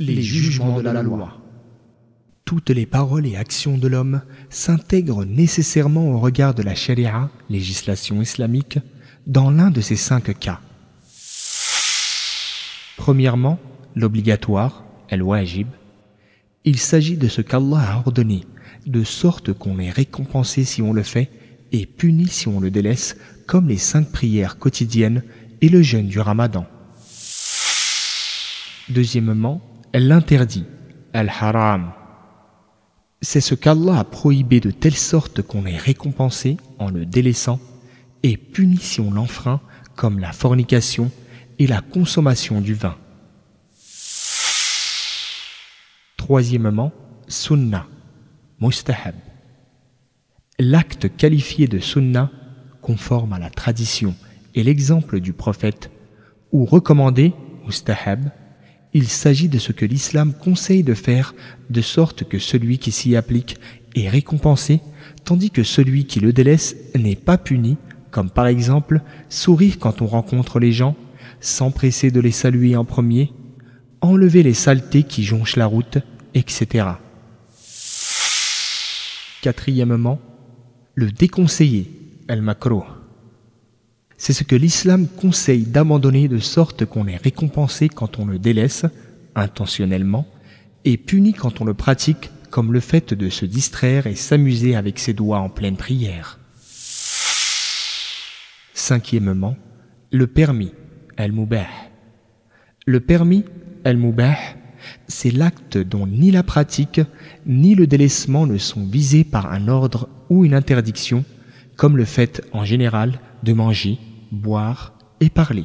les jugements de la loi. Toutes les paroles et actions de l'homme s'intègrent nécessairement au regard de la sharia, législation islamique, dans l'un de ces cinq cas. Premièrement, l'obligatoire, el-wajib. Il s'agit de ce qu'Allah a ordonné, de sorte qu'on est récompensé si on le fait et puni si on le délaisse, comme les cinq prières quotidiennes et le jeûne du ramadan. Deuxièmement, l'interdit, al-haram. C'est ce qu'Allah a prohibé de telle sorte qu'on est récompensé en le délaissant et puni si on l'enfreint, comme la fornication et la consommation du vin. Troisièmement, sunnah, mustahab. L'acte qualifié de sunnah, conforme à la tradition et l'exemple du prophète, ou recommandé, mustahab, il s'agit de ce que l'islam conseille de faire de sorte que celui qui s'y applique est récompensé, tandis que celui qui le délaisse n'est pas puni, comme par exemple sourire quand on rencontre les gens, s'empresser de les saluer en premier, enlever les saletés qui jonchent la route, etc. Quatrièmement, le déconseiller, el macro c'est ce que l'islam conseille d'abandonner de sorte qu'on est récompensé quand on le délaisse, intentionnellement, et puni quand on le pratique, comme le fait de se distraire et s'amuser avec ses doigts en pleine prière. Cinquièmement, le permis, al-mubah. Le permis, al-mubah, c'est l'acte dont ni la pratique ni le délaissement ne sont visés par un ordre ou une interdiction, comme le fait en général de manger, boire et parler.